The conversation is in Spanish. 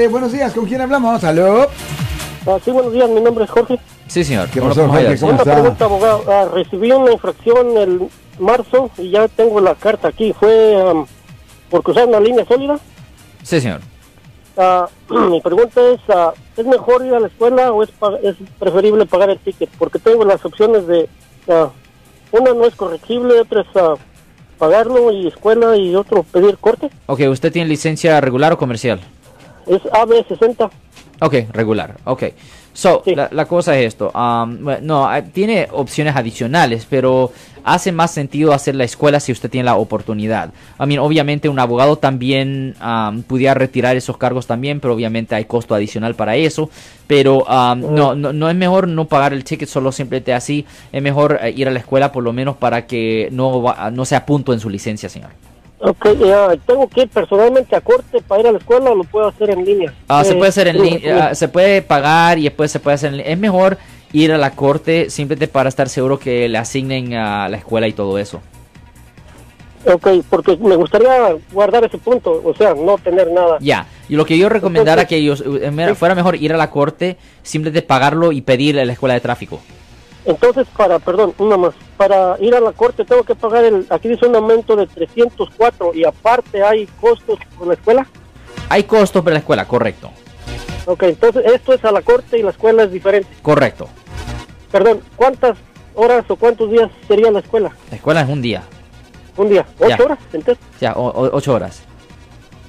Eh, buenos días, ¿con quién hablamos? ¿Aló? Ah, sí, buenos días, mi nombre es Jorge. Sí, señor. ¿Qué ¿Cómo lo pasó, Jorge? ¿Cómo Una está? pregunta, abogado. Ah, recibí una infracción el marzo y ya tengo la carta aquí. Fue am, por cruzar una línea sólida. Sí, señor. Ah, mi pregunta es, ah, ¿es mejor ir a la escuela o es, es preferible pagar el ticket? Porque tengo las opciones de, ah, una no es corregible, otra es ah, pagarlo y escuela y otro pedir corte. Ok, ¿usted tiene licencia regular o comercial? Es AB60. Ok, regular. Ok. So, Sí. la, la cosa es esto. um, no, ah, tiene opciones adicionales, pero hace más sentido hacer la escuela si usted tiene la oportunidad. I mean, obviamente un abogado también um, pudiera retirar esos cargos también, pero obviamente hay costo adicional para eso. Pero um, no, no, no es mejor no pagar el ticket solo simplemente así. Es mejor eh, ir a la escuela por lo menos para que no, no sea punto en su licencia, señor. Ok, ah, ¿tengo que ir personalmente a corte para ir a la escuela o lo puedo hacer en línea? Ah, se puede hacer en línea, ah, se puede pagar y después se puede hacer en línea. Es mejor ir a la corte simplemente para estar seguro que le asignen a la escuela y todo eso. Ok, porque me gustaría guardar ese punto, o sea, no tener nada. Ya, y lo que yo recomendara Entonces- que ellos eh, mira, fuera mejor ir a la corte, simplemente pagarlo y pedirle a la escuela de tráfico. Entonces, para, perdón, una más, para ir a la corte tengo que pagar el, aquí dice un aumento de 304 y aparte hay costos por la escuela. Hay costos para la escuela, correcto, Ok, entonces esto es a la corte y la escuela es diferente. correcto. Perdón, ¿cuántas horas o cuántos días sería la escuela? La escuela es un día, Un día, ocho Ya. horas, entonces. ya, o- o- ocho horas.